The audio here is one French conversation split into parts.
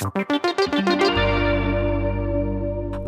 Thank you.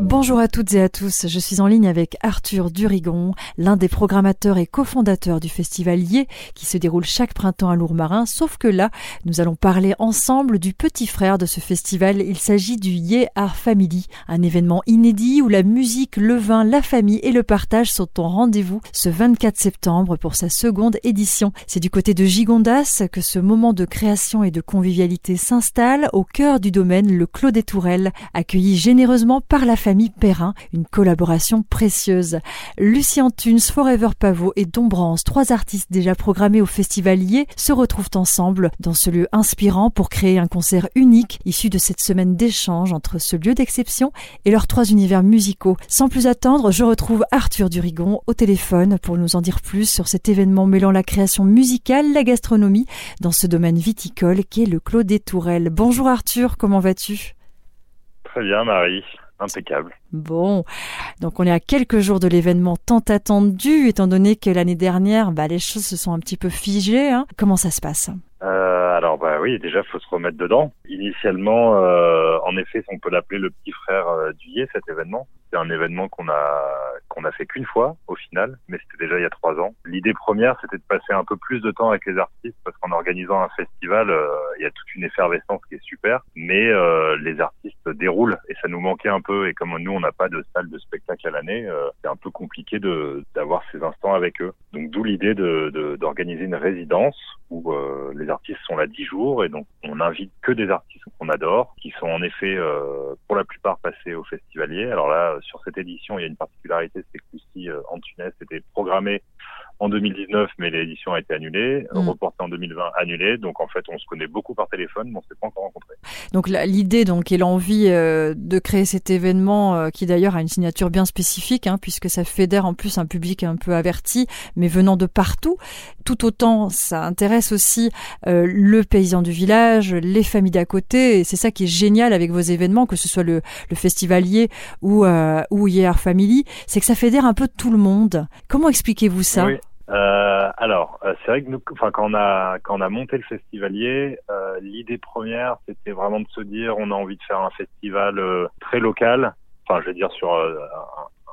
Bonjour à toutes et à tous, je suis en ligne avec Arthur Durigon, l'un des programmateurs et cofondateurs du festival Yé qui se déroule chaque printemps à Lourmarin, sauf que là, nous allons parler ensemble du petit frère de ce festival, il s'agit du Yé Art Family, un événement inédit où la musique, le vin, la famille et le partage sont en rendez-vous ce 24 septembre pour sa seconde édition. C'est du côté de Gigondas que ce moment de création et de convivialité s'installe au cœur du domaine le Clos des Tourelles, accueilli généreusement par la famille Perrin, une collaboration précieuse. Lucien Tunes, Forever Pavot et Dombrance, trois artistes déjà programmés au Festivalier, se retrouvent ensemble dans ce lieu inspirant pour créer un concert unique issu de cette semaine d'échange entre ce lieu d'exception et leurs trois univers musicaux. Sans plus attendre, je retrouve Arthur Durigon au téléphone pour nous en dire plus sur cet événement mêlant la création musicale, la gastronomie dans ce domaine viticole qui est le Clos des Tourelles. Bonjour Arthur, comment vas-tu? Très bien Marie. Impeccable. Bon, donc on est à quelques jours de l'événement tant attendu, étant donné que l'année dernière, bah, les choses se sont un petit peu figées. Hein. Comment ça se passe? Euh, Alors bah oui, déjà faut se remettre dedans. Initialement, euh, en effet, on peut l'appeler le petit frère euh, du cet événement. C'est un événement qu'on a a fait qu'une fois au final, mais c'était déjà il y a trois ans. L'idée première, c'était de passer un peu plus de temps avec les artistes parce qu'en organisant un festival, il y a toute une effervescence qui est super, mais les artistes déroulent et ça nous manquait un peu. Et comme nous, on n'a pas de salle de spectacle à l'année, euh, c'est un peu compliqué d'avoir ces instants avec eux. Donc d'où l'idée d'organiser une résidence où les artistes sont là dix jours et donc on invite que des artistes qu'on adore, qui sont en effet pour la plupart passés au festivalier. Alors là, sur cette édition, il y a une particularité, c'est que Lucie euh, Antunes était programmée en 2019, mais l'édition a été annulée, mm. reportée en 2020, annulée. Donc en fait, on se connaît beaucoup par téléphone, mais on s'est pas encore rencontrés. Donc l'idée donc et l'envie euh, de créer cet événement, euh, qui d'ailleurs a une signature bien spécifique, hein, puisque ça fédère en plus un public un peu averti, mais venant de partout. Tout autant, ça intéresse aussi euh, le paysan du village, les familles d'à côté. Et c'est ça qui est génial avec vos événements, que ce soit le, le festivalier ou ou Hier Family, c'est que ça fédère un peu tout le monde. Comment expliquez-vous ça? Euh, alors, euh, c'est vrai que nous, enfin, quand on a quand on a monté le festivalier, euh, l'idée première, c'était vraiment de se dire, on a envie de faire un festival euh, très local, enfin, je veux dire sur euh,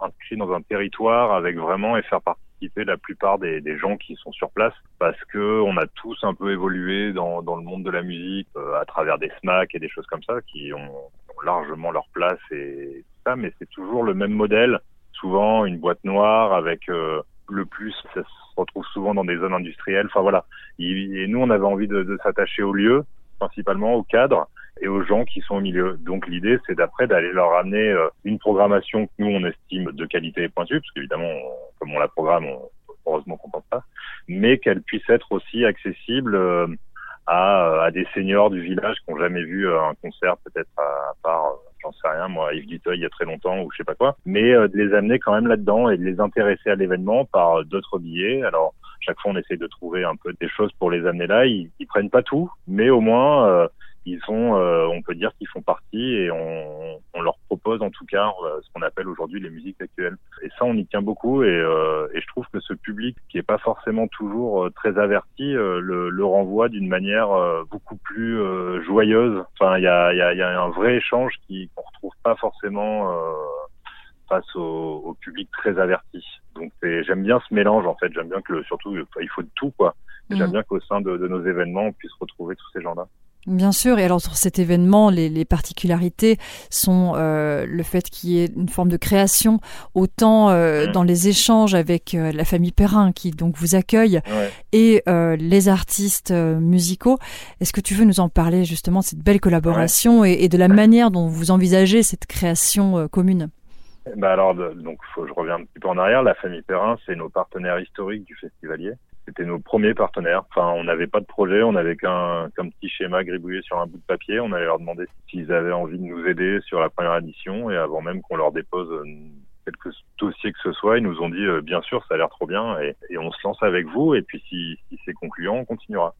inscrit dans un territoire, avec vraiment et faire participer la plupart des, des, gens qui sont sur place, parce que on a tous un peu évolué dans dans le monde de la musique à travers des SMAC et des choses comme ça, qui ont, ont largement leur place et tout ça, mais c'est toujours le même modèle, souvent une boîte noire avec le plus, ça se retrouve souvent dans des zones industrielles. Enfin voilà. Et nous, on avait envie de, s'attacher au lieu, principalement au cadre et aux gens qui sont au milieu. Donc l'idée, c'est d'après d'aller leur amener euh, une programmation que nous on estime de qualité et pointue, parce qu'évidemment, comme on la programme, on, heureusement qu'on pense pas, mais qu'elle puisse être aussi accessible euh, à, à, des seniors du village qui n'ont jamais vu euh, un concert, peut-être à, part j'en sais rien, moi, il y a très longtemps ou je sais pas quoi, mais euh, de les amener quand même là-dedans et de les intéresser à l'événement par d'autres billets. Alors, chaque fois, on essaie de trouver un peu des choses pour les amener là. Ils, ils prennent pas tout, mais au moins, euh, ils sont, euh, on peut dire qu'ils font partie et on, on, leur propose en tout cas euh, ce qu'on appelle aujourd'hui les musiques actuelles. Et ça, on y tient beaucoup et, euh, et je trouve que ce public qui est pas forcément toujours très averti le, le, renvoie d'une manière beaucoup plus joyeuse. Enfin, il y a, y, a, y a, un vrai échange qui qu'on retrouve pas forcément face au, au, public très averti. Donc j'aime bien ce mélange en fait. J'aime bien que le, surtout il faut de tout quoi. J'aime mmh. bien qu'au sein de, de nos événements on puisse retrouver tous ces gens-là. Bien sûr, et alors sur cet événement, les, les particularités sont euh, le fait qu'il y ait une forme de création, autant euh, dans les échanges avec euh, la famille Perrin qui donc vous accueille et euh, les artistes musicaux. Est-ce que tu veux nous en parler justement de cette belle collaboration et, et, de la manière dont vous envisagez cette création commune? Bah alors, donc, faut, je reviens un petit peu en arrière. La famille Perrin, c'est nos partenaires historiques du festivalier. C'était nos premiers partenaires. Enfin, on n'avait pas de projet, on avait qu'un petit schéma gribouillé sur un bout de papier. On allait leur demander s'ils avaient envie de nous aider sur la première édition et avant même qu'on leur dépose euh, quelques dossiers que ce soit, ils nous ont dit euh, bien sûr, ça a l'air trop bien et, et, on se lance avec vous et puis si, si c'est concluant, on continuera.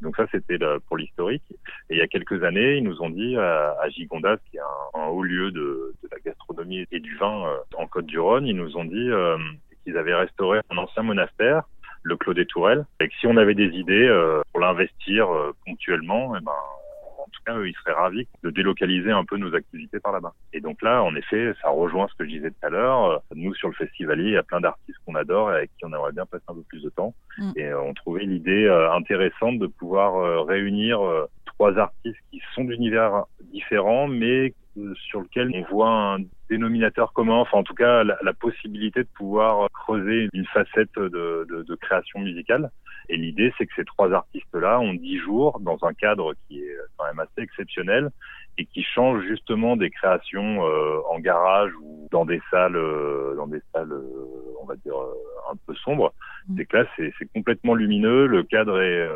Donc ça, c'était pour l'historique. Et il y a quelques années, ils nous ont dit à, à Gigondas, qui est un, un haut lieu de, de, la gastronomie et du vin euh, en Côte-du-Rhône, ils nous ont dit euh, qu'ils avaient restauré un ancien monastère le Clos des Tourelles. Et que si on avait des idées euh, pour l'investir euh, ponctuellement, eh ben, en tout cas, eux, ils seraient ravis de délocaliser un peu nos activités par là-bas. Et donc là, en effet, ça rejoint ce que je disais tout à l'heure. Nous, sur le festivalier, il y a plein d'artistes qu'on adore et avec qui on aimerait bien passer un peu plus de temps. Mm. Et on trouvait l'idée intéressante de pouvoir réunir trois artistes qui sont d'univers différents, mais sur lequel on voit un dénominateur commun, enfin en tout cas la, possibilité de pouvoir creuser une facette de, de, de création musicale. Et l'idée, c'est que ces trois artistes-là ont dix jours dans un cadre qui est quand même assez exceptionnel et qui change justement des créations euh, en garage ou dans des salles, euh, dans des salles, euh, on va dire un peu sombres. Mm. C'est que là, c'est complètement lumineux, le cadre est,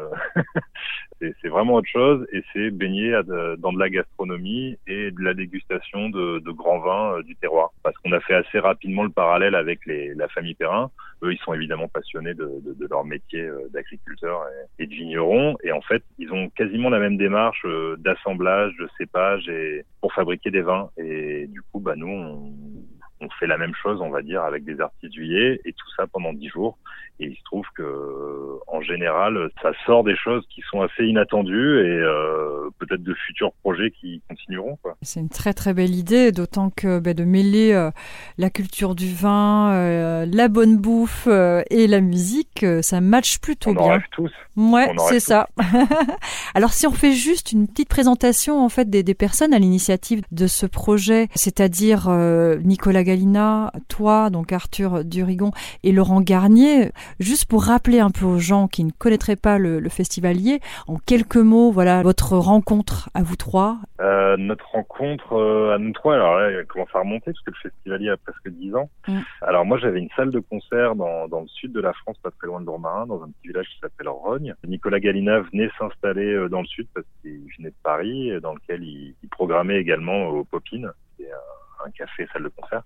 c'est vraiment autre chose et c'est baigné dans de la gastronomie et de la dégustation de, de grands vins du terroir. Parce qu'on a fait assez rapidement le parallèle avec les, la famille Perrin. Eux, ils sont évidemment passionnés de, de, de leur métier d'agriculteur et, et, de vigneron et en fait, ils ont quasiment la même démarche d'assemblage, de cépage et pour fabriquer des vins. Et du coup, bah nous, on, on fait la même chose, on va dire, avec des artistes juillet et tout ça pendant dix jours. Et il se trouve que, en général, ça sort des choses qui sont assez inattendues et euh, peut-être de futurs projets qui continueront. C'est une très très belle idée, d'autant que bah, de mêler euh, la culture du vin, euh, la bonne bouffe et la musique, ça match plutôt on bien. On rêve tous. Ouais, c'est ça. Alors si on fait juste une petite présentation en fait des, des personnes à l'initiative de ce projet, c'est-à-dire Nicolas Galina, toi, donc Arthur Durigon et Laurent Garnier. Juste pour rappeler un peu aux gens qui ne connaîtraient pas le, le festivalier, en quelques mots, voilà votre rencontre à vous trois. Euh, notre rencontre euh, à nous trois, alors là, elle commence à remonter parce que le festivalier a presque dix ans. Mm. Alors moi, j'avais une salle de concert dans, dans le sud de la France, pas très loin de Lourmarin, dans un petit village qui s'appelle Rogne. Nicolas Galina venait s'installer euh, dans le sud parce qu'il venait de Paris, dans lequel il, il programmait également au Popine, qui est un, café salle de concert.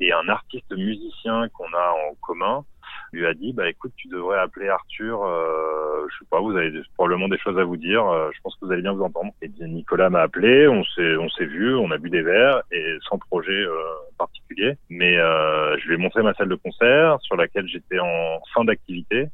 Et un artiste musicien qu'on a en commun lui a dit bah écoute tu devrais appeler Arthur euh, je sais pas vous avez probablement des choses à vous dire euh, je pense que vous allez bien vous entendre. Et Nicolas m'a appelé on s'est on s'est vu on a bu des verres et sans projet euh, particulier. Mais euh, je lui ai montré ma salle de concert sur laquelle j'étais en fin d'activité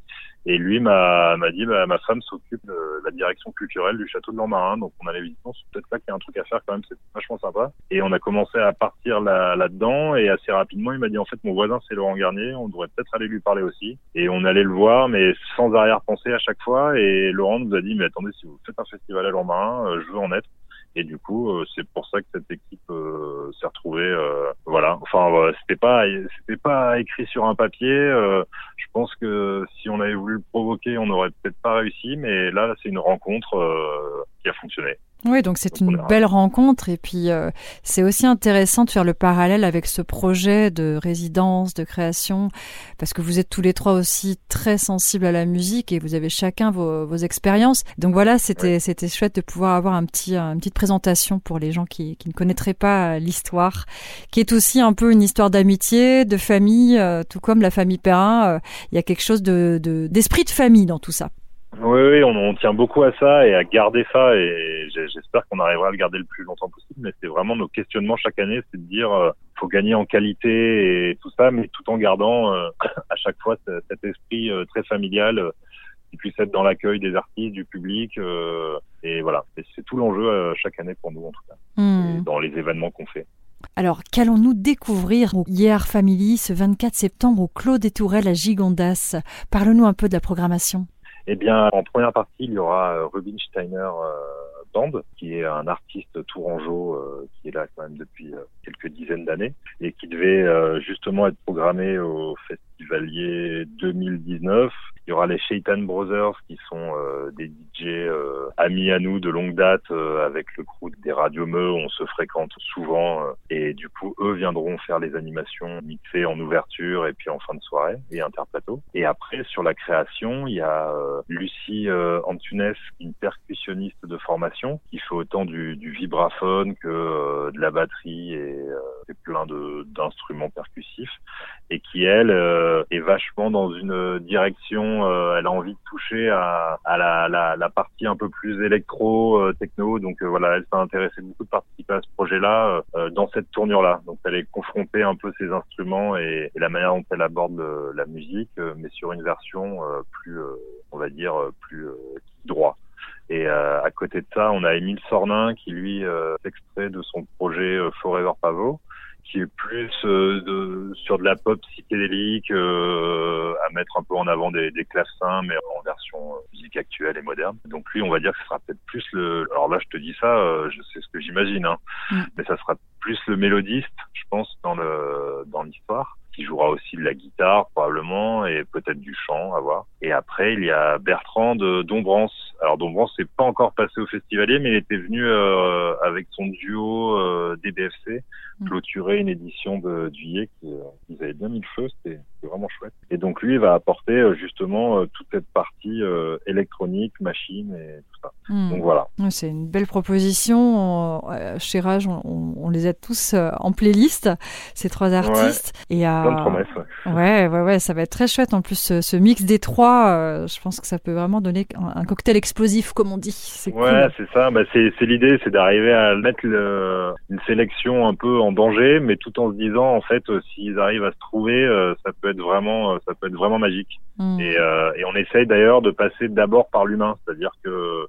et lui m'a dit bah, ma femme s'occupe de la direction culturelle du château de Lormarin, donc on allait visiter. Peut-être là qu'il y a un truc à faire quand même, c'est vachement sympa. Et on a commencé à partir là là-dedans et assez rapidement il m'a dit en fait mon voisin c'est Laurent Garnier, on devrait peut-être aller lui parler aussi. Et on allait le voir mais sans arrière-pensée à chaque fois. Et Laurent nous a dit mais attendez si vous faites un festival à Lormarin, euh, je veux en être. Et du coup, euh, c'est pour ça que cette équipe euh, s'est retrouvée. Euh, voilà. Enfin, c'était pas, c'était pas écrit sur un papier. je pense que si on avait voulu le provoquer, on n'aurait peut-être pas réussi. Mais là, c'est une rencontre qui a fonctionné. Oui, donc c'est une belle rencontre et puis euh, c'est aussi intéressant de faire le parallèle avec ce projet de résidence, de création, parce que vous êtes tous les trois aussi très sensibles à la musique et vous avez chacun vos, vos expériences. Donc voilà, c'était ouais. c'était chouette de pouvoir avoir un petit une petite présentation pour les gens qui, qui ne connaîtraient pas l'histoire, qui est aussi un peu une histoire d'amitié, de famille, euh, tout comme la famille Perrin. Euh, il y a quelque chose de d'esprit de, de famille dans tout ça. Oui, oui, on, on, tient beaucoup à ça et à garder ça et j'espère qu'on arrivera à le garder le plus longtemps possible. Mais c'est vraiment nos questionnements chaque année, c'est de dire euh, faut gagner en qualité et tout ça, mais tout en gardant euh, à chaque fois cet esprit euh, très familial euh, qui puisse être dans l'accueil des artistes, du public. Euh, et voilà, c'est tout l'enjeu euh, chaque année pour nous en tout cas, mmh. dans les événements qu'on fait. Alors, qu'allons-nous découvrir au Hier Family ce 24 septembre au Clos des Tourelles à Gigondas Parle-nous un peu de la programmation. Eh bien, en première partie, il y aura Rubin Steiner euh, Band, qui est un artiste tourangeau euh, qui est là quand même depuis euh, quelques dizaines d'années et qui devait euh, justement être programmé au Festivalier 2019. Il y aura les Shaitan Brothers qui sont euh, des DJ euh, amis à nous de longue date euh, avec le crew des radios Meux, on se fréquente souvent et du coup eux viendront faire les animations mixées en ouverture et puis en fin de soirée et interplateau. Et après sur la création, il y a Lucie Antunes, une percussionniste de formation qui fait autant du, du vibraphone que de la batterie et, et plein de d'instruments percussifs et qui elle est vachement dans une direction euh, elle a envie de toucher à, à la, la, la, partie un peu plus électro euh, techno. Donc euh, voilà elle s'est intéressée beaucoup de participer à ce projet là dans cette tournure là donc elle est confrontée un peu ses instruments et, et la manière dont elle aborde la musique mais sur une version plus on va dire plus droit. Et à côté de ça, on a Émile Sornin qui lui s'extrait de son projet Forever Pavot qui est plus euh, de, sur de la pop psychédélique, euh, à mettre un peu en avant des, des clavecins, mais en version euh, musique actuelle et moderne. Donc lui, on va dire que ce sera peut-être plus le. Alors là, je te dis ça, je sais ce que j'imagine, hein, mm. mais ça sera plus le mélodiste, je pense, dans le dans l'histoire qui jouera aussi de la guitare probablement et peut-être du chant à voir. Et après il y a Bertrand de Dombrance. Alors Dombrance c'est pas encore passé au festivalier mais il était venu euh, avec son duo euh, DBFC mm. clôturer une édition de Duyet qui euh, ils avaient bien mis le feu, c'était vraiment chouette. Et donc lui il va apporter euh, justement toute cette partie électronique, machine et tout ça. Mm. Donc voilà. C'est une belle proposition. Chez Rage, on, on, les a tous en playlist, ces trois artistes. Et à Ouais. ouais, ouais, ça va être très chouette. En plus, ce, mix des trois, euh, je pense que ça peut vraiment donner un, cocktail explosif, comme on dit. C'est ouais, c'est ça. Bah, c'est, l'idée, c'est d'arriver à mettre une sélection un peu en danger, mais tout en se disant, en fait, euh, s'ils arrivent à se trouver, euh, ça peut être vraiment, ça peut être vraiment magique. Hmm. Et, et on essaye d'ailleurs de passer d'abord par l'humain, c'est-à-dire que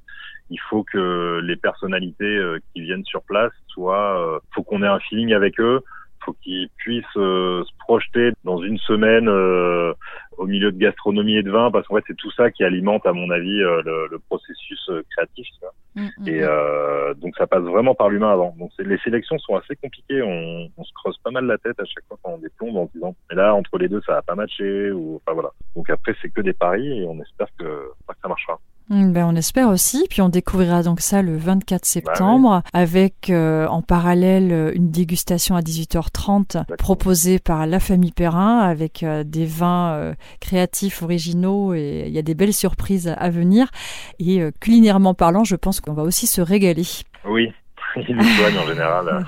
il faut que les personnalités qui viennent sur place soient, faut qu'on ait un feeling avec eux faut qu'ils puissent euh, se projeter dans une semaine euh, au milieu de gastronomie et de vin, parce qu'en fait c'est tout ça qui alimente, à mon avis, euh, le, le, processus créatif. Mm, mm, et mm. donc ça passe vraiment par l'humain avant. Donc les sélections sont assez compliquées. On, on, se creuse pas mal la tête à chaque fois quand on déplombe en disant mais là entre les deux ça va pas matcher ou enfin voilà. Donc après c'est que des paris et on espère que, que ça marchera. Mm, ben, on espère aussi, puis on découvrira donc ça le 24 bah septembre avec euh, en parallèle euh, une dégustation à 18h30 proposée par la famille Perrin avec euh, des vins créatifs originaux et il y a des belles surprises à venir. Et culinairement parlant, je pense qu'on va aussi se régaler. Oui, nous en général.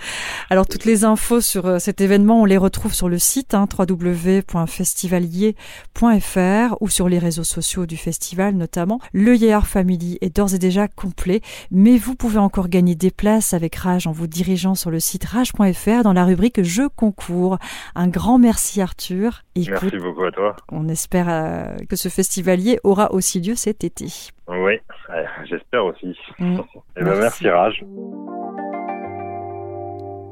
Alors toutes les infos sur euh, cet événement, on les retrouve sur le site hein, www.festivalier.fr ou sur les réseaux sociaux du festival notamment. Le Year Family est d'ores et déjà complet, mais vous pouvez encore gagner des places avec Rage en vous dirigeant sur le site rage.fr dans la rubrique Je concours. Un grand merci Arthur. merci beaucoup à toi. On espère euh, que ce festivalier aura aussi lieu cet été. Oui, j'espère aussi. Mm. Et eh ben, merci Rage.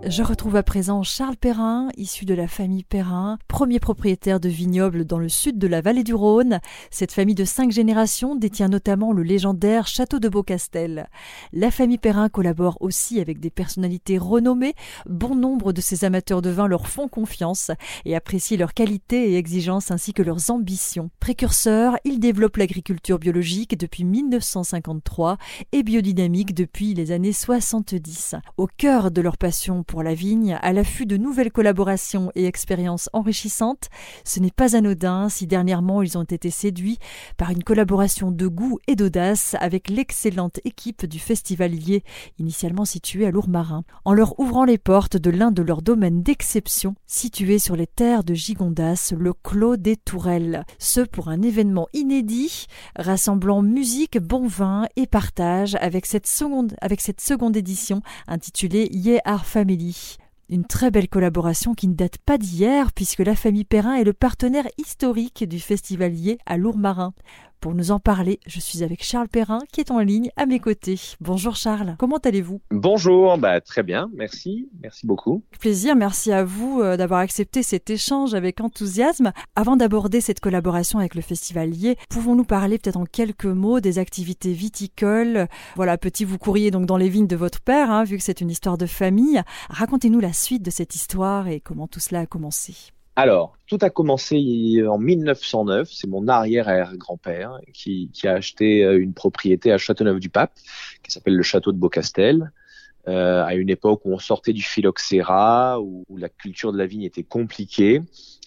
Je retrouve à présent Charles Perrin, issu de la famille Perrin, premier propriétaire de vignobles dans le sud de la vallée du Rhône. Cette famille de cinq générations détient notamment le légendaire château de Beaucastel. La famille Perrin collabore aussi avec des personnalités renommées. Bon nombre de ces amateurs de vin leur font confiance et apprécient leur qualité et exigences ainsi que leurs ambitions. Précurseurs, ils développent l'agriculture biologique depuis 1953 et biodynamique depuis les années 70. Au cœur de leur passion pour la vigne, à l'affût de nouvelles collaborations et expériences enrichissantes, ce n'est pas anodin si dernièrement ils ont été séduits par une collaboration de goût et d'audace avec l'excellente équipe du Festivalier, initialement situé à Lourmarin, en leur ouvrant les portes de l'un de leurs domaines d'exception, situé sur les terres de Gigondas, le Clos des Tourelles. Ce pour un événement inédit, rassemblant musique, bon vin et partage avec cette seconde, avec cette seconde édition intitulée Ye Family une très belle collaboration qui ne date pas d'hier puisque la famille Perrin est le partenaire historique du festivalier à Lourmarin. Pour nous en parler, je suis avec Charles Perrin qui est en ligne à mes côtés. Bonjour Charles, comment allez-vous? Bonjour, bah, très bien, merci, merci beaucoup. Plaisir, merci à vous euh, d'avoir accepté cet échange avec enthousiasme. Avant d'aborder cette collaboration avec le festivalier, pouvons-nous parler peut-être en quelques mots des activités viticoles? Voilà, petit vous courriez donc dans les vignes de votre père, hein, vu que c'est une histoire de famille. Racontez-nous la suite de cette histoire et comment tout cela a commencé. Alors, tout a commencé en 1909. C'est mon arrière-grand-père qui, qui, a acheté euh, une propriété à Châteauneuf-du-Pape, qui s'appelle le château de Beaucastel. Euh, à une époque où on sortait du phylloxéra, où, la culture de la vigne était compliquée,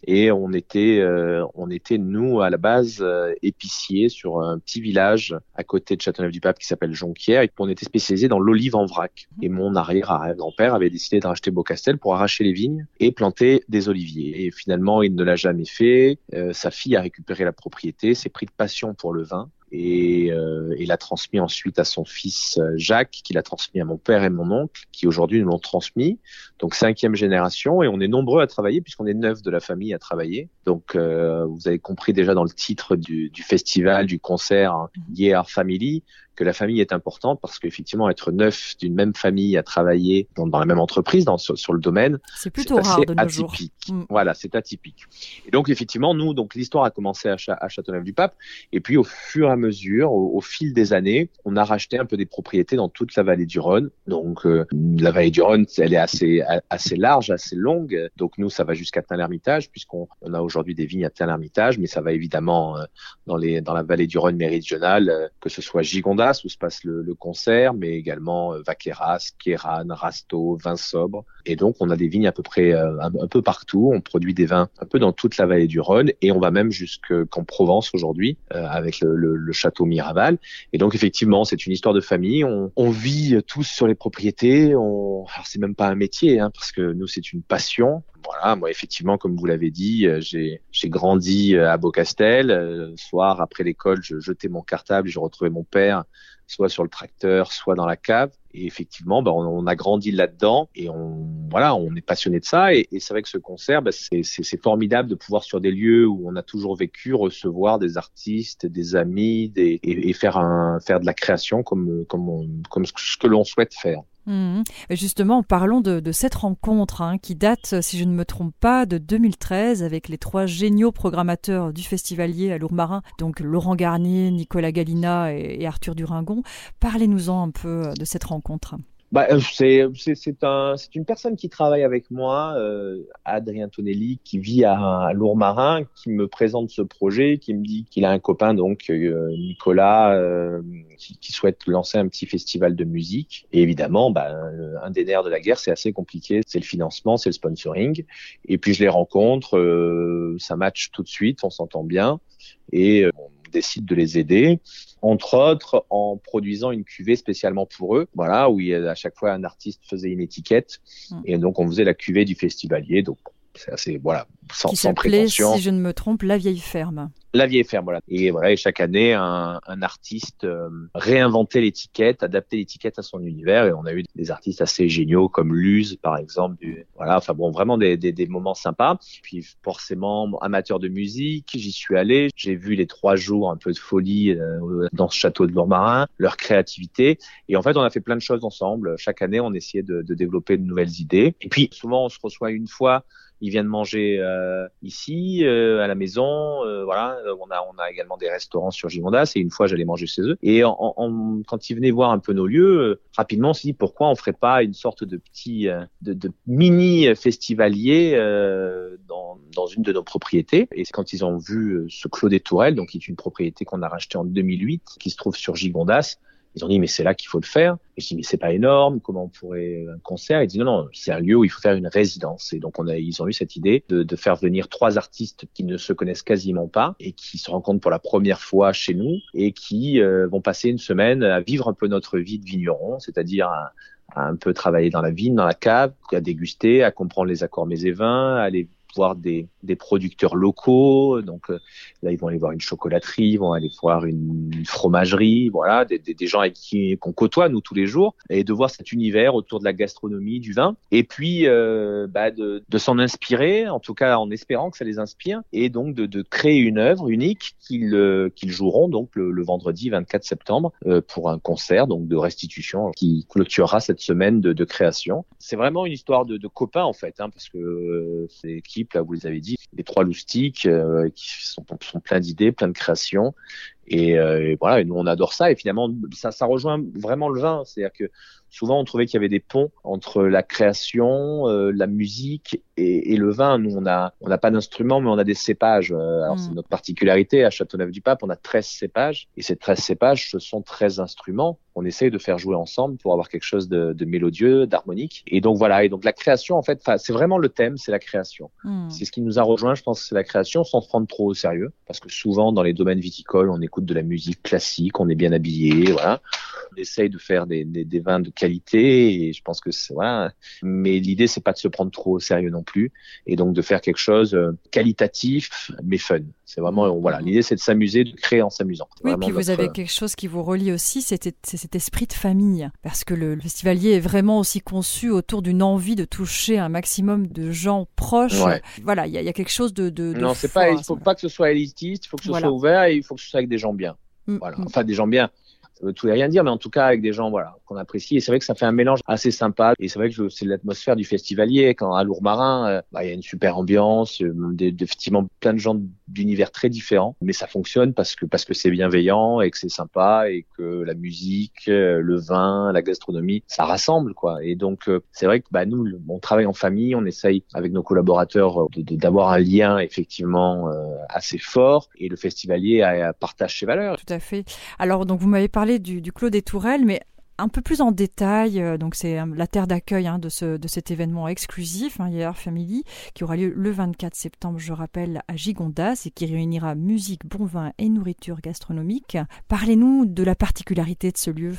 et on était, euh, on était nous à la base euh, épiciers sur un petit village à côté de Châteauneuf-du-Pape qui s'appelle Jonquière, et on était spécialisé dans l'olive en vrac. Et mon arrière-grand-père avait décidé de racheter pour arracher les vignes et planter des oliviers. Et finalement, il ne l'a jamais fait. sa fille a récupéré la propriété, s'est pris de passion pour le vin et euh, il l'a transmis ensuite à son fils euh, Jacques, qui l'a transmis à mon père et mon oncle, qui aujourd'hui nous l'ont transmis. Donc cinquième génération, et on est nombreux à travailler puisqu'on est neuf de la famille à travailler. Donc euh, vous avez compris déjà dans le titre du, du festival, du concert, hein, Year Family, que la famille est importante parce qu'effectivement, être neuf d'une même famille à travailler dans, la même entreprise, dans, sur, le domaine, c'est plutôt rare de nos atypique. Mm. Voilà, c'est atypique. Et donc, effectivement, nous, donc l'histoire a commencé à, à Châteauneuf-du-Pape, et puis au fur et à mesure, au, fil des années, on a racheté un peu des propriétés dans toute la vallée du Rhône. Donc, euh, la vallée du Rhône, elle est assez, assez large, assez longue. Donc, nous, ça va jusqu'à Tain-l'Hermitage, puisqu'on on a aujourd'hui des vignes à Tain-l'Hermitage, mais ça va évidemment euh, dans, les, dans la vallée du Rhône méridionale, euh, que ce soit Où se passe le, concert, mais également Vaqueras, Kéran, Rasto, Vin Sobre. Et donc, on a des vignes à peu près un, peu partout. On produit des vins un peu dans toute la vallée du Rhône, et on va même jusqu'en Provence aujourd'hui, avec le, château Miraval. Et donc, effectivement, c'est une histoire de famille. On, vit tous sur les propriétés. Alors, c'est même pas un métier, hein, parce que nous, c'est une passion. Voilà, moi, effectivement, comme vous l'avez dit, euh, j'ai, grandi euh, à Beaucastel. Euh, soir, après l'école, je jetais mon cartable, je retrouvais mon père, soit sur le tracteur, soit dans la cave. Et effectivement, bah, on, a grandi là-dedans et on, voilà, on est passionné de ça. Et, c'est vrai que ce concert, bah, c'est, formidable de pouvoir sur des lieux où on a toujours vécu recevoir des artistes, des amis, des, et, faire un, faire de la création comme, comme, comme ce que l'on souhaite faire. Mmh. Justement, parlons de, cette rencontre hein, qui date, si je ne me trompe pas, de 2013 avec les trois géniaux programmateurs du festivalier à Lourmarin, donc Laurent Garnier, Nicolas Galina et, et Arthur Duringon. Parlez-nous-en un peu de cette rencontre bah, euh, c'est un une personne qui travaille avec moi, euh, Adrien Tonelli, qui vit à, Lourmarin, qui me présente ce projet, qui me dit qu'il a un copain donc euh, Nicolas euh, qui, qui, souhaite lancer un petit festival de musique. Et évidemment, bah, un des nerfs de la guerre, c'est assez compliqué, c'est le financement, c'est le sponsoring. Et puis je les rencontre, euh, ça match tout de suite, on s'entend bien et on décide de les aider entre autres en produisant une cuvée spécialement pour eux, voilà, où il à chaque fois un artiste faisait une étiquette, mmh. et donc on faisait la cuvée du festivalier, donc c'est assez, voilà, sans, qui sans prétention. si je ne me trompe, La Vieille Ferme. La vieille ferme, voilà. Et voilà, et chaque année, un, un artiste euh, réinventait l'étiquette, adaptait l'étiquette à son univers. Et on a eu des artistes assez géniaux comme Luz, par exemple. Du, voilà, enfin bon, vraiment des, des, des, moments sympas. Puis forcément, amateur de musique, j'y suis allé. J'ai vu les trois jours un peu de folie euh, dans ce château de Lourmarin, leur créativité. Et en fait, on a fait plein de choses ensemble. Chaque année, on essayait de, de développer de nouvelles idées. Et puis souvent, on se reçoit une fois ils viennent manger euh, ici euh, à la maison euh, voilà. On a on a également des restaurants sur Gimondas et une fois j'allais manger chez eux. Et en, en, quand ils venaient voir un peu nos lieux rapidement on s'est dit pourquoi on ferait pas une sorte de petit de, de mini festivalier dans, dans une de nos propriétés. Et quand ils ont vu ce Clos des Tourelles donc qui est une propriété qu'on a racheté en 2008 qui se trouve sur Gigondas ils ont dit mais c'est là qu'il faut le faire. Et je dis mais c'est pas énorme, comment on pourrait un concert? Ils disent non non, c'est un lieu où il faut faire une résidence. Et donc on a, ils ont eu cette idée de, faire venir trois artistes qui ne se connaissent quasiment pas et qui se rencontrent pour la première fois chez nous et qui euh, vont passer une semaine à vivre un peu notre vie de vigneron, c'est-à-dire à, un peu travailler dans la vigne, dans la cave, à déguster, à comprendre les accords mets et à aller voir des, des producteurs locaux. Donc euh, là, ils vont aller voir une chocolaterie, ils vont aller voir une, fromagerie, voilà, des, des, des gens avec qui qu'on côtoie nous tous les jours, et de voir cet univers autour de la gastronomie, du vin, et puis euh, bah, de, de s'en inspirer, en tout cas en espérant que ça les inspire, et donc de, de créer une œuvre unique qu'ils euh, qu'ils joueront donc le, le, vendredi 24 septembre euh, pour un concert donc de restitution qui clôturera cette semaine de, de création. C'est vraiment une histoire de, de copains en fait, hein, parce que euh, c'est équipe là vous les avez dit les trois loustiques euh, qui sont, sont plein d'idées, plein de créations. Et, euh, et, voilà, et nous on adore ça. Et finalement, ça, ça rejoint vraiment le vin. C'est-à-dire que souvent on trouvait qu'il y avait des ponts entre la création, euh, la musique et, et, le vin. Nous, on a, on n'a pas d'instruments, mais on a des cépages. Euh, alors c'est mm. notre particularité à Châteauneuf-du-Pape, on a 13 cépages et ces 13 cépages, ce sont 13 instruments. On essaye de faire jouer ensemble pour avoir quelque chose de, de mélodieux, d'harmonique. Et donc voilà. Et donc la création, en fait, c'est vraiment le thème, c'est la création. Mm. C'est ce qui nous a rejoint, je pense, c'est la création, sans se prendre trop au sérieux, parce que souvent dans les domaines viticoles, on écoute de la musique classique, on est bien habillé, voilà. On essaye de faire des, des, des vins de qualité et je pense que c'est voilà. Mais l'idée c'est pas de se prendre trop au sérieux non plus et donc de faire quelque chose euh, qualitatif mais fun. C'est vraiment mmh. voilà. L'idée c'est de s'amuser, de créer en s'amusant. Oui, puis vous avez quelque chose qui vous relie aussi, c'est cet esprit de famille parce que le, festivalier est vraiment aussi conçu autour d'une envie de toucher un maximum de gens proches. Voilà, il y, y, a quelque chose de, de, non, c'est pas. Il faut pas que ce soit élitiste, il faut que ce soit ouvert et il faut que ce soit avec des gens bien. Mm, voilà. Mm. Enfin, des gens bien. tout et rien dire, mais en tout cas avec des gens voilà qu'on apprécie. Et c'est vrai que ça fait un mélange assez sympa. Et c'est vrai que c'est l'atmosphère du festivalier. Quand à Lourmarin, euh, bah, il y a une super ambiance, euh, effectivement plein de gens d'univers très différents, mais ça fonctionne parce que parce que c'est bienveillant et que c'est sympa et que la musique, euh, le vin, la gastronomie, ça rassemble quoi. Et donc c'est vrai que bah nous, on travaille en famille, on essaye avec nos collaborateurs d'avoir un lien effectivement assez fort et le festivalier a, partage ses valeurs. Tout à fait. Alors donc vous m'avez parlé du, du Clos des Tourelles, mais un peu plus en détail, euh, donc c'est euh, la terre d'accueil hein, de, ce, de cet événement exclusif, hein, Family, qui aura lieu le 24 septembre, je rappelle, à Gigondas et qui réunira musique, bon vin et nourriture gastronomique. Parlez-nous de la particularité de ce lieu.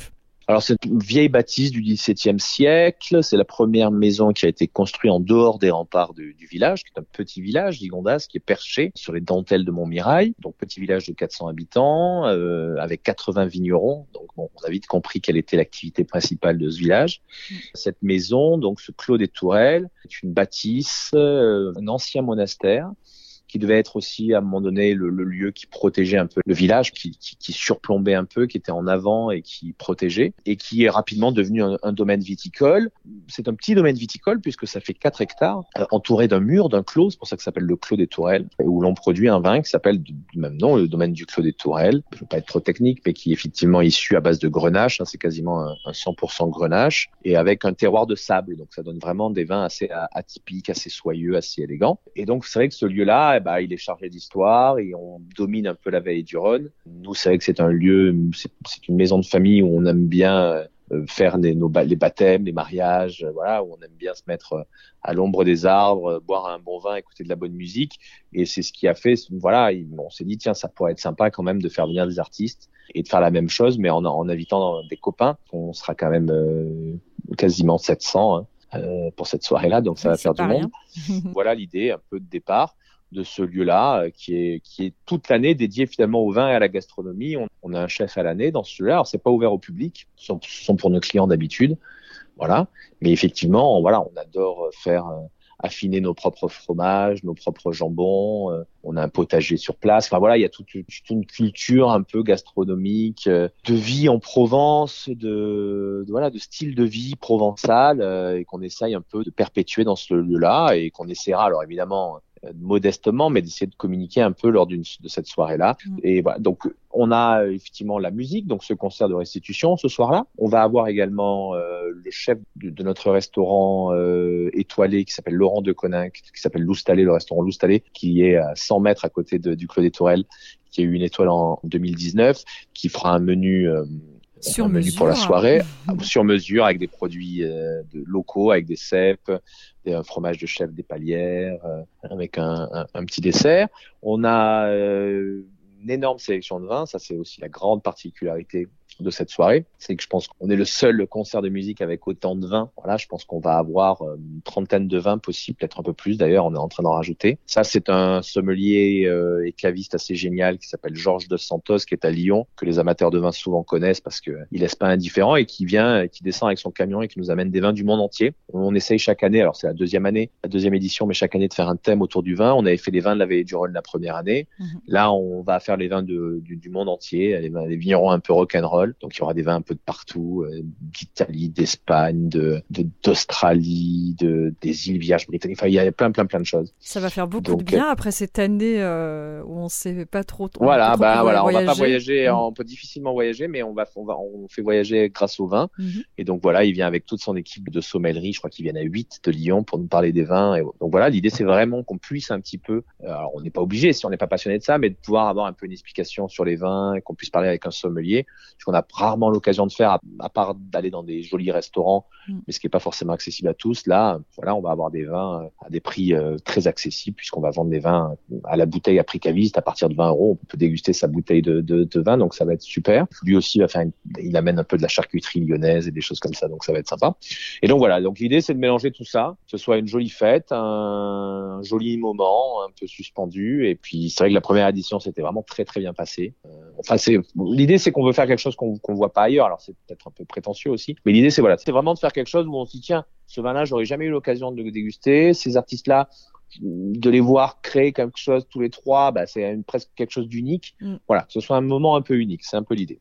Alors c'est une vieille bâtisse du XVIIe siècle. C'est la première maison qui a été construite en dehors des remparts du, village, qui est un petit village d'Igondas qui est perché sur les dentelles de Montmirail. Donc petit village de 400 habitants euh, avec 80 vignerons. Donc bon, on a vite compris quelle était l'activité principale de ce village. Cette maison, donc ce clos des Tourelles, est une bâtisse, euh, un ancien monastère qui devait être aussi à un moment donné le, lieu qui protégeait un peu le village, qui, surplombait un peu, qui était en avant et qui protégeait, et qui est rapidement devenu un, domaine viticole. C'est un petit domaine viticole puisque ça fait 4 hectares, euh, entouré d'un mur, d'un clos, c'est pour ça que ça s'appelle le clos des Tourelles, où l'on produit un vin qui s'appelle du même nom, le domaine du clos des Tourelles. Je ne veux pas être trop technique, mais qui est effectivement issu à base de grenache, hein, c'est quasiment un, un 100% grenache, et avec un terroir de sable, donc ça donne vraiment des vins assez atypiques, assez soyeux, assez élégants. Et donc c'est vrai que ce lieu-là, eh ben, il est chargé d'histoire et on domine un peu la vallée du Rhône. Nous, c'est vrai que c'est un lieu, c'est une maison de famille où on aime bien euh, faire les, nos, les baptêmes, les mariages, euh, voilà, où on aime bien se mettre euh, à l'ombre des arbres, boire un bon vin, écouter de la bonne musique. Et c'est ce qui a fait, voilà, on s'est dit, tiens, ça pourrait être sympa quand même de faire venir des artistes et de faire la même chose, mais en, en invitant des copains. On sera quand même quasiment 700 hein, pour cette soirée-là, donc ça va faire du monde. voilà l'idée, un peu de départ de ce lieu-là, euh, qui est, qui est toute l'année dédié finalement au vin et à la gastronomie. On, a un chef à l'année dans ce lieu-là. Alors, c'est pas ouvert au public, ce sont, pour nos clients d'habitude. Voilà. Mais effectivement, voilà, on adore faire euh, affiner nos propres fromages, nos propres jambons. Euh, on a un potager sur place. Enfin voilà, il y a toute, une culture un peu gastronomique, de vie en Provence, de, voilà, de style de vie provençal et qu'on essaye un peu de perpétuer dans ce lieu-là et qu'on essaiera. Alors évidemment, euh, modestement, mais d'essayer de communiquer un peu lors d'une de cette soirée-là. Mm. Et voilà. Donc, on a euh, effectivement la musique, donc ce concert de restitution ce soir-là. On va avoir également euh, le chef de, notre restaurant étoilé qui s'appelle Laurent de Coninck, qui s'appelle Loustalé, le restaurant Loustalé, qui est à 100 mètres à côté de, du Clos des Tourelles, qui a eu une étoile en 2019, qui fera un menu sur mesure. pour la soirée, sur mesure avec des produits de locaux, avec des cèpes, un fromage de chèvre des palières, euh, avec un, un, petit dessert. On a euh, une énorme sélection de vins, ça c'est aussi la grande particularité de cette soirée, c'est que je pense qu'on est le seul concert de musique avec autant de vins. Voilà, je pense qu'on va avoir euh, une trentaine de vins possibles, peut-être un peu plus d'ailleurs, on est en train d'en rajouter. Ça, c'est un sommelier euh, et caviste assez génial qui s'appelle Georges de Santos, qui est à Lyon, que les amateurs de vin souvent connaissent parce que il laisse pas indifférent et qui vient, qui descend avec son camion et qui nous amène des vins du monde entier. On essaye chaque année, alors c'est la deuxième année, la deuxième édition, mais chaque année de faire un thème autour du vin. On avait fait les vins de la vallée du Rhône la première année. Mhm. Là, on va faire les vins de, du, du, monde entier, les, vins, les vignerons un peu rock'n'roll. Donc il y aura des vins un peu de partout, euh, d'Italie, d'Espagne, de d'Australie, de, des îles Vierges britanniques. Enfin, il y a plein, plein, plein de choses. Ça va faire beaucoup de bien après cette année euh, où on sait pas trop. Voilà, bah voilà, on va pas voyager, mm. on peut difficilement voyager, mais on va, on va, on fait voyager grâce au vin. Mm-hmm. Et donc voilà, il vient avec toute son équipe de sommellerie. Je crois qu'il vient à 8 de Lyon pour nous parler des vins. Et donc voilà, l'idée c'est vraiment qu'on puisse un petit peu. Euh, alors on n'est pas obligé si on n'est pas passionné de ça, mais de pouvoir avoir un peu une explication sur les vins et qu'on puisse parler avec un sommelier, parce qu'on a rarement l'occasion de faire, à, part d'aller dans des jolis restaurants, mm. mais ce qui n'est pas forcément accessible à tous. Là, voilà, on va avoir des vins euh, à des prix euh, très accessibles puisqu'on va vendre des vins à la bouteille à prix caviste à partir de 20 euros. On peut déguster sa bouteille de, de, de vin, donc ça va être super. Lui aussi va faire, il amène un peu de la charcuterie lyonnaise et des choses comme ça, donc ça va être sympa. Et donc voilà, donc l'idée c'est de mélanger tout ça, que ce soit une jolie fête, un, joli moment, un peu suspendu. Et puis c'est vrai que la première édition c'était vraiment très très bien passé. Euh, enfin c'est l'idée c'est qu'on veut faire quelque chose qu'on qu'on voit pas ailleurs. Alors c'est peut-être un peu prétentieux aussi, mais l'idée c'est voilà, c'est vraiment de faire quelque chose où on se dit tiens, ce vin-là, j'aurais jamais eu l'occasion de le déguster. Ces artistes-là, de les voir créer quelque chose tous les trois, bah, c'est presque quelque chose d'unique. Mm. Voilà, que ce soit un moment un peu unique, c'est un peu l'idée.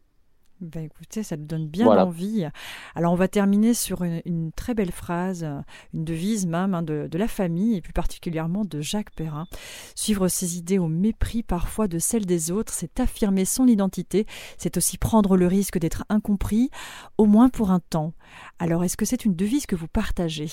Ben écoutez, ça me donne bien envie. Alors on va terminer sur une, très belle phrase, une devise même hein, de, de, la famille et plus particulièrement de Jacques Perrin. Suivre ses idées au mépris parfois de celles des autres, c'est affirmer son identité, c'est aussi prendre le risque d'être incompris, au moins pour un temps. Alors est-ce que c'est une devise que vous partagez?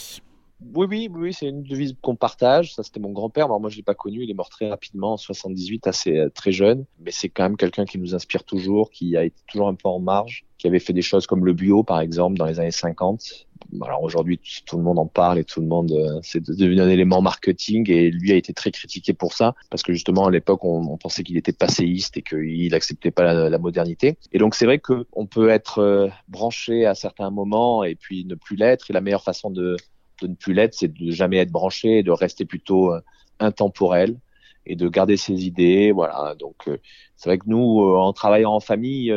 Oui, oui, oui, c'est une devise qu'on partage. Ça, c'était mon grand-père. moi, je l'ai pas connu. Il est mort très rapidement, en 78, assez euh, très jeune. Mais c'est quand même quelqu'un qui nous inspire toujours, qui a été toujours un peu en marge, qui avait fait des choses comme le bio, par exemple, dans les années 50. Alors aujourd'hui, tout le monde en parle et tout le monde, euh, c'est devenu un élément marketing. Et lui a été très critiqué pour ça, parce que justement à l'époque, on, pensait qu'il était passéiste et qu'il acceptait pas la, modernité. Et donc c'est vrai que on peut être euh, branché à certains moments et puis ne plus l'être. Et la meilleure façon de de ne plus l'être, c'est de jamais être branché et de rester plutôt euh, intemporel et de garder ses idées. Voilà. Donc, euh, c'est vrai que nous, euh, en travaillant en famille,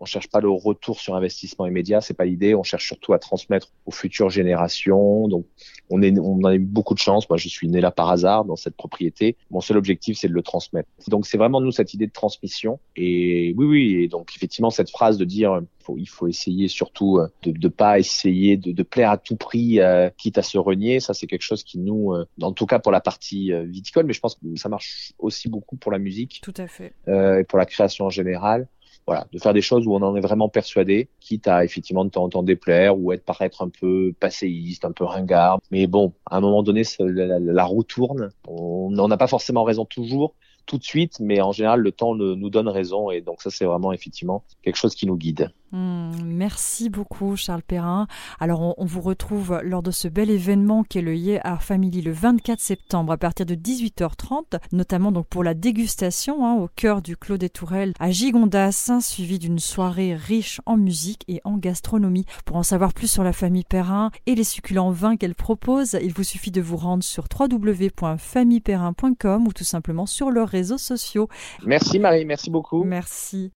on cherche pas le retour sur investissement immédiat, c'est pas l'idée. On cherche surtout à transmettre aux futures générations. Donc, on est, on a eu beaucoup de chance. Moi, je suis né là par hasard dans cette propriété. Mon seul objectif, c'est de le transmettre. Donc, c'est vraiment nous cette idée de transmission. Et oui, oui. Et donc, effectivement, cette phrase de dire, il faut essayer surtout euh, de ne pas essayer de, de, plaire à tout prix, euh, quitte à se renier. Ça, c'est quelque chose qui nous, euh, en tout cas pour la partie viticole, mais je pense que ça marche aussi beaucoup pour la musique. Tout à fait. et pour la création en général voilà, de faire des choses où on en est vraiment persuadé, quitte à effectivement de temps en temps déplaire ou être paraître un peu passéiste, un peu ringard. Mais bon, à un moment donné, la, roue tourne. On n'en a pas forcément raison toujours, tout de suite, mais en général, le temps nous donne raison. Et donc ça, c'est vraiment effectivement quelque chose qui nous guide. Hmm, merci beaucoup Charles Perrin. Alors on, vous retrouve lors de ce bel événement qui est le Yé Art Family le 24 septembre à partir de 18h30, notamment donc pour la dégustation hein, au cœur du Clos des Tourelles à Gigondas, suivi d'une soirée riche en musique et en gastronomie. Pour en savoir plus sur la famille Perrin et les succulents vins qu'elle propose, il vous suffit de vous rendre sur www.familleperrin.com ou tout simplement sur leurs réseaux sociaux. Merci Marie, merci beaucoup. Merci.